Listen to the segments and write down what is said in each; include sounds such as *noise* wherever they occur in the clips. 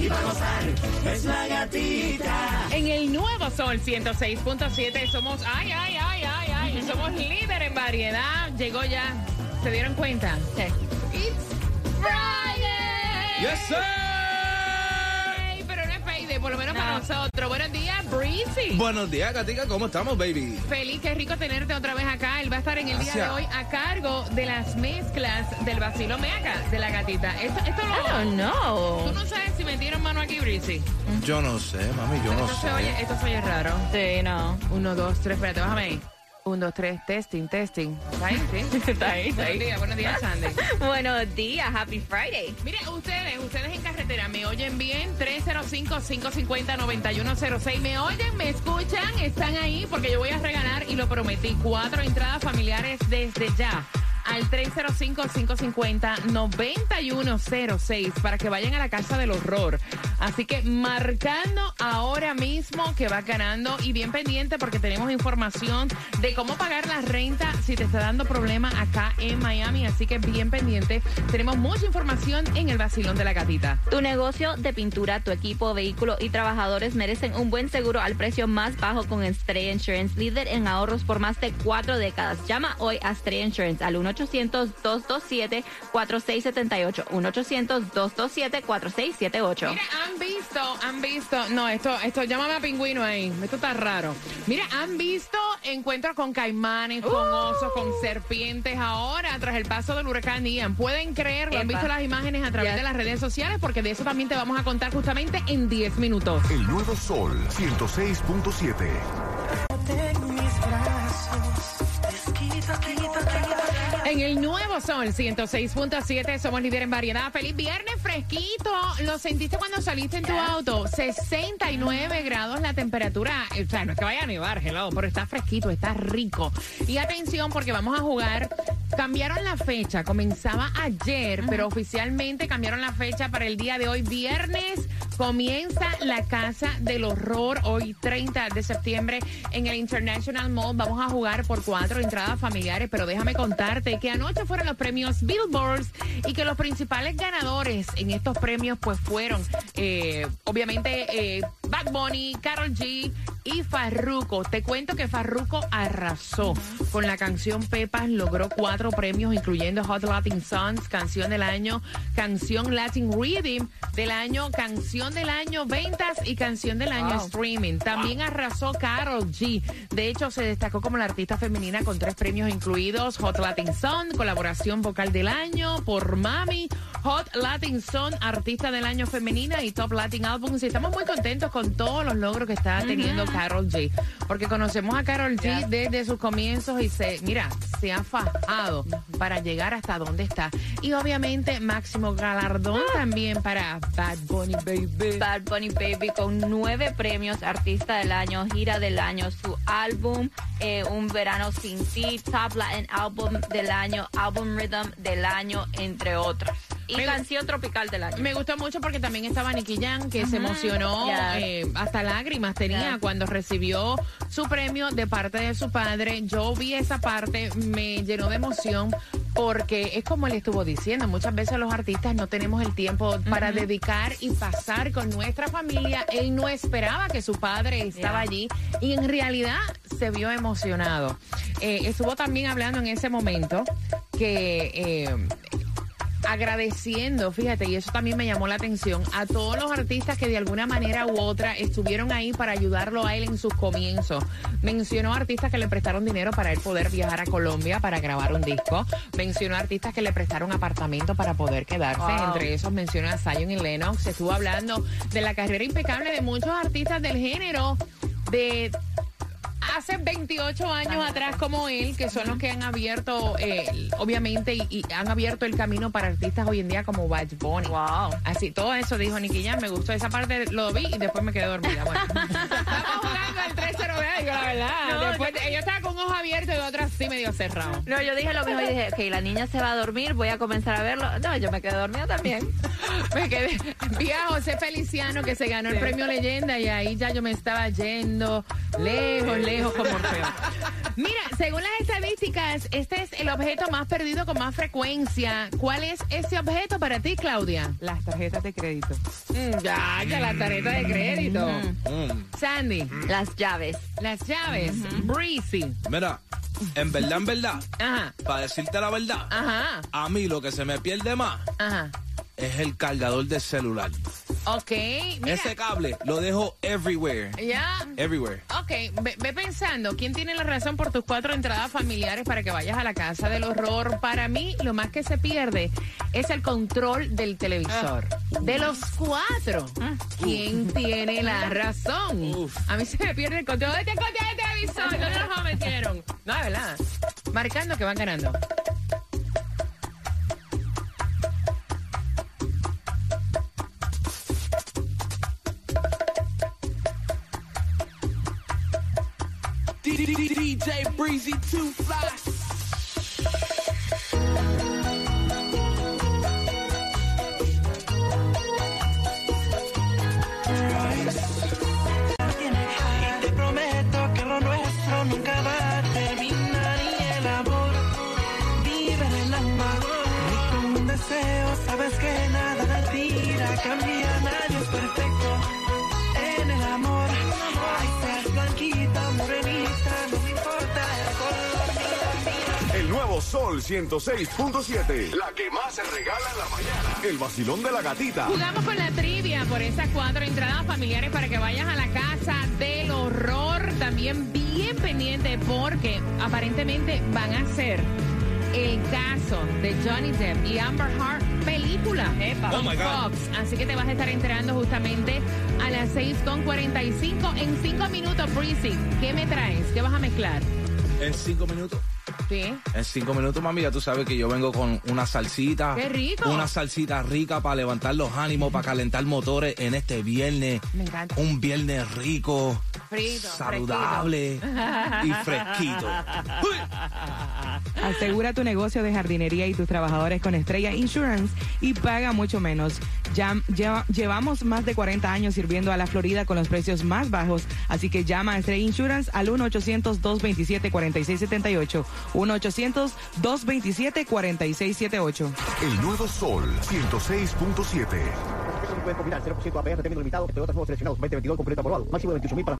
y para gozar. Es la gatita. En el nuevo sol 106.7 somos, ay, ay, ay, ay, ay, somos líder en variedad. Llegó ya, ¿se dieron cuenta? It's Friday. Yes, sir. Por lo menos para nosotros. Buenos días, Breezy. Buenos días, Gatica. ¿Cómo estamos, baby? Feliz, qué rico tenerte otra vez acá. Él va a estar en el día de hoy a cargo de las mezclas del vacilo meca de la gatita. Esto, esto I no, don't know. Tú no sabes si metieron mano aquí, Breezy. Yo no sé, mami, yo no esto, se oye, sé. esto se oye raro. Sí, no. Uno, dos, tres, espérate, bájame ahí. Uno, dos, tres, testing, testing. ¿Está ahí? Sí. *laughs* Está ahí, está Buenos ahí. días, buenos días, Sandy. *laughs* Buenos días, happy Friday. Mire, ustedes, ustedes en carretera, ¿me oyen bien? 305-550-9106. ¿Me oyen? ¿Me escuchan? ¿Están ahí? Porque yo voy a regalar, y lo prometí, cuatro entradas familiares desde ya. Al 305-550-9106 para que vayan a la casa del horror. Así que marcando ahora mismo que va ganando y bien pendiente porque tenemos información de cómo pagar la renta si te está dando problema acá en Miami. Así que bien pendiente. Tenemos mucha información en el vacilón de la gatita. Tu negocio de pintura, tu equipo, vehículo y trabajadores merecen un buen seguro al precio más bajo con Stray Insurance, líder en ahorros por más de cuatro décadas. Llama hoy a Stray Insurance al 1-800-227-4678. 1-800-227-4678. Han visto, han visto, no, esto, esto, llámame a pingüino ahí, esto está raro. Mira, han visto encuentros con caimanes, con osos, con serpientes ahora tras el paso del huracán Ian. Pueden creerlo, han visto las imágenes a través Yes. de las redes sociales porque de eso también te vamos a contar justamente en 10 minutos. El nuevo Sol 106.7. En el nuevo sol 106.7 somos líder en variedad. Feliz viernes fresquito. ¿Lo sentiste cuando saliste en tu auto? 69 grados la temperatura. O sea, no es que vaya a nevar, hello, pero está fresquito, está rico. Y atención porque vamos a jugar. Cambiaron la fecha, comenzaba ayer, pero oficialmente cambiaron la fecha para el día de hoy, viernes. Comienza la Casa del Horror hoy 30 de septiembre en el International Mall. Vamos a jugar por cuatro entradas familiares, pero déjame contarte que anoche fueron los premios Billboards y que los principales ganadores en estos premios pues fueron eh, obviamente eh, Bad Bunny, Carol G y Farruko. Te cuento que Farruko arrasó con la canción Pepas, logró cuatro premios incluyendo Hot Latin Songs, canción del año, canción Latin Rhythm del año, canción del año, ventas y canción del año Wow. streaming. También arrasó Carol G. De hecho, se destacó como la artista femenina con tres premios incluidos: Hot Latin Song, colaboración vocal del año por Mami, Hot Latin Song, artista del año femenina y Top Latin Albums. Y estamos muy contentos con todos los logros que está teniendo Carol G. Porque conocemos a Carol G desde sus comienzos y se, mira, se ha fajado para llegar hasta donde está. Y obviamente, máximo galardón también para Bad Bunny Baby. Bad Bunny Baby con nueve premios, artista del año, gira del año, su álbum eh, Un Verano Sin Ti, Top Latin Album del año, Album Rhythm del año, entre otras. Y Me- canción tropical del año. Me gustó mucho porque también estaba Nicky Jam, que se emocionó, eh, hasta lágrimas tenía cuando recibió su premio de parte de su padre. Yo vi esa parte, me llenó de emoción porque es como él estuvo diciendo, muchas veces los artistas no tenemos el tiempo para dedicar y pasar con nuestra familia. Él no esperaba que su padre estaba Yeah. allí y en realidad se vio emocionado. Eh, estuvo también hablando en ese momento que... eh, agradeciendo, fíjate, y eso también me llamó la atención, a todos los artistas que de alguna manera u otra estuvieron ahí para ayudarlo a él en sus comienzos. Mencionó artistas que le prestaron dinero para él poder viajar a Colombia para grabar un disco. Mencionó artistas que le prestaron apartamento para poder quedarse. Wow. Entre esos mencionó a Zion y Lennox. Estuvo hablando de la carrera impecable de muchos artistas del género. De hace 28 años atrás como él, que son los que han abierto, eh, obviamente, y, y han abierto el camino para artistas hoy en día como Bad Bunny. Wow. Así, todo eso dijo Nicky Jam, me gustó esa parte, lo vi y después me quedé dormida. Bueno, *laughs* estamos jugando al ¿verdad? No, Después, yo estaba con un ojo abierto y otro así medio cerrado. No, yo dije lo mismo y dije, ok, la niña se va a dormir, voy a comenzar a verlo. No, yo me quedé dormida también. Me quedé. Vi a José Feliciano que se ganó el premio Leyenda y ahí ya yo me estaba yendo lejos, lejos como Orfeo. Mira, según las estadísticas, este es el objeto más perdido con más frecuencia. ¿Cuál es ese objeto para ti, Claudia? Las tarjetas de crédito. Mm, ya, ya la tarjeta de crédito. Mm. Sandy, Las llaves. las llaves. Breezy. Mira, en verdad, en verdad, Ajá, para decirte la verdad, ajá, a mí lo que se me pierde más ajá. Es el cargador del celular. Ok, mira. Ese cable lo dejo everywhere. Ya. Everywhere. Ok, ve, ve pensando, ¿quién tiene la razón por tus cuatro entradas familiares para que vayas a la casa del horror? Para mí, lo más que se pierde es el control del televisor. De los cuatro, ¿quién tiene la razón? Uf. A mí se me pierde el control de este control del televisor. ¿Dónde los metieron? No, de verdad. Marcando que van ganando. Y con un deseo sabes que nada de tira cambia, nadie es perfecto Sol 106.7. La que más se regala en la mañana. El vacilón de la gatita. Jugamos con la trivia por esas cuatro entradas familiares para que vayas a la casa del horror. También bien pendiente porque aparentemente van a hacer el caso de Johnny Depp y Amber Heard película Oh my God. Fox. Así que te vas a estar enterando justamente a las 6.45 en 5 minutos, Breezy. ¿Qué me traes? ¿Qué vas a mezclar? En cinco minutos. Sí. En cinco minutos, mami, ya tú sabes que yo vengo con una salsita. ¡Qué rico! Una salsita rica para levantar los ánimos, para calentar motores en este viernes. Me encanta. Un viernes rico, Frito, saludable y fresquito. Uy. Asegura tu negocio de jardinería y tus trabajadores con Estrella Insurance y paga mucho menos. Llevamos más de 40 años sirviendo a la Florida con los precios más bajos, así que llama a Estrella Insurance al 1-800-227-4678. 1-800-227-4678. El nuevo Sol 106.7. pueden combinar 0% APR, término limitado, Toyota nuevos seleccionados, 2022 completo aprobado, máximo de 28 mil para...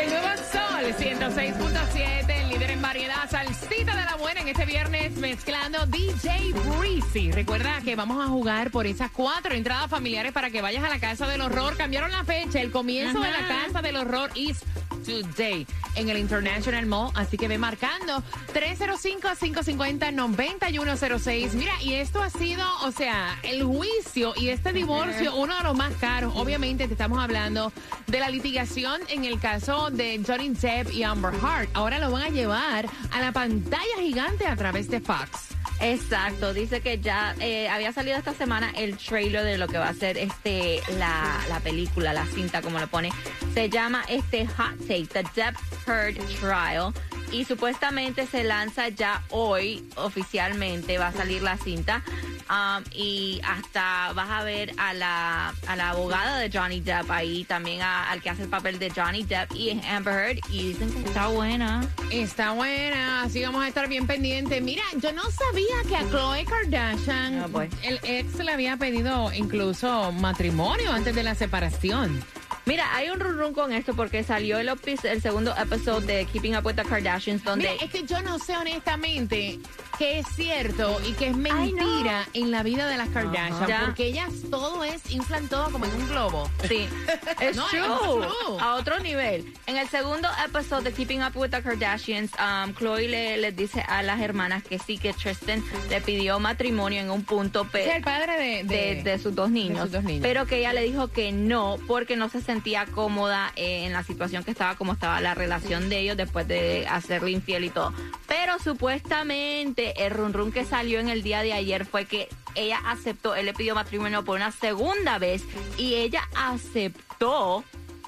El nuevo Sol 106.7, el líder en variedad, salsita de la buena en este viernes mezclando DJ Breezy. Recuerda que vamos a jugar por esas cuatro entradas familiares para que vayas a la Casa del Horror. Cambiaron la fecha, el comienzo de la Casa del Horror is today en el International Mall, así que ve marcando 305-550-9106. Mira, y esto ha sido, o sea, el juicio y este divorcio, uno de los más caros. Obviamente te estamos hablando de la litigación en el caso de Johnny Depp y Amber Heard. Ahora lo van a llevar a la pantalla gigante a través de Fox. Exacto, dice que ya eh, había salido esta semana el trailer de lo que va a ser este la, la película, la cinta como lo pone. Se llama este Hot Take, The Depp Heard Trial. Y supuestamente se lanza ya hoy oficialmente, va a salir la cinta. Um, y hasta vas a ver a la, a la abogada de Johnny Depp ahí, también a- al que hace el papel de Johnny Depp y Amber Heard. Y dicen que está buena. Está buena, así vamos a estar bien pendientes. Mira, yo no sabía que a Khloe Kardashian Ah, pues. el ex le había pedido incluso matrimonio antes de la separación. Mira, hay un run run con esto porque salió el, el segundo episodio de Keeping Up with the Kardashians donde... Mira, es que yo no sé honestamente qué es cierto y qué es Ay, no. mentira en la vida de las Kardashian, Ya. porque ellas todo es, inflan todo como en un globo. Sí, *laughs* es No, true. A otro nivel. En el segundo episodio de Keeping Up with the Kardashians, um, Chloe le, les dice a las hermanas que sí, que Tristan le pidió matrimonio en un punto, Es el padre de, de, de sus dos niños, sus dos niños. pero que ella le dijo que no porque no se sentía cómoda eh, en la situación que estaba como estaba la relación de ellos después de hacerle infiel y todo. Pero supuestamente el run run que salió en el día de ayer fue que ella aceptó, él le pidió matrimonio por una segunda vez y ella aceptó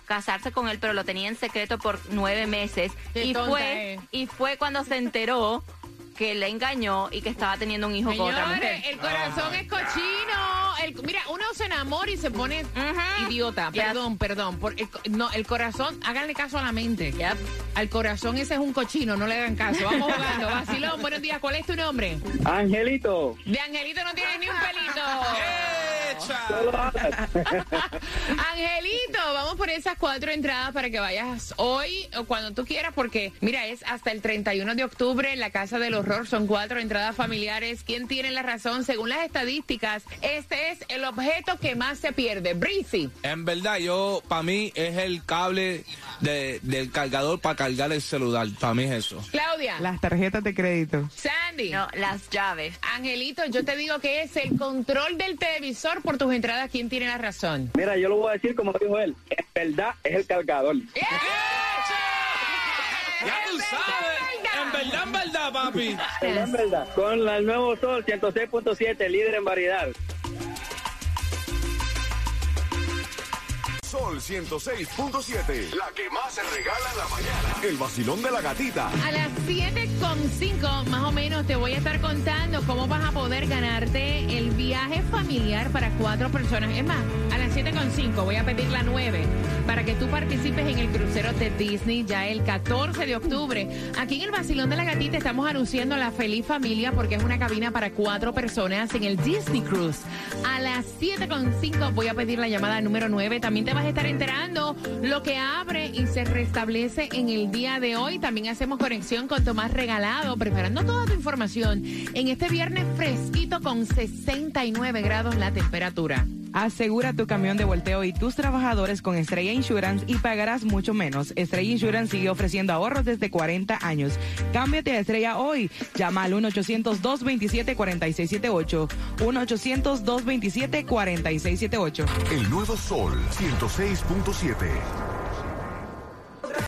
casarse con él, pero lo tenía en secreto por nueve meses. Qué y fue, es. y fue cuando se enteró que le engañó y que estaba teniendo un hijo con otra mujer. el corazón es cochino. El- mira, uno se enamora y se pone idiota. Yes. Perdón, perdón. Por el no, el corazón, háganle caso a la mente. Yep. Al corazón ese es un cochino, no le hagan caso. Vamos jugando. Vacilón, buenos días. ¿Cuál es tu nombre? Angelito. De Angelito no tienes ni un pelito. *laughs* *laughs* Angelito, vamos por esas cuatro entradas para que vayas hoy o cuando tú quieras, porque mira, es hasta el 31 de octubre en la Casa del Horror. Son cuatro entradas familiares. ¿Quién tiene la razón? Según las estadísticas, este es el objeto que más se pierde. Breezy. En verdad, yo, para mí, es el cable de- del cargador para cargar el celular. Para mí es eso. Claudia. Las tarjetas de crédito. Sandy. No, las llaves. Angelito, yo te digo que es el control del televisor por tus entradas. ¿Quién tiene la razón? Mira, yo lo voy a decir como dijo él. En verdad es el cargador. Ya tú sabes. En verdad, en verdad, papi. En verdad. Con el nuevo Sol 106.7, líder en variedad. Sol 106.7. La que más se regala en la mañana. El vacilón de la gatita. A las 7.5 más o menos te voy a estar contando cómo vas a poder ganarte el viaje familiar para cuatro personas. Es más, a las 7.5 voy a pedir la 9 para que tú participes en el crucero de Disney ya el 14 de octubre. Aquí en el Basilón de la Gatita estamos anunciando la feliz familia porque es una cabina para cuatro personas en el Disney Cruise. A las 7.5 voy a pedir la llamada número 9. También te estar enterando lo que abre y se restablece en el día de hoy. También hacemos conexión con Tomás Regalado, preparando toda tu información en este viernes fresquito con 69 grados la temperatura. Asegura tu camión de volteo y tus trabajadores con Estrella Insurance y pagarás mucho menos. Estrella Insurance sigue ofreciendo ahorros desde 40 años. Cámbiate a Estrella hoy. Llama al 1-800-227-4678. 1-800-227-4678. El nuevo Sol 106.7.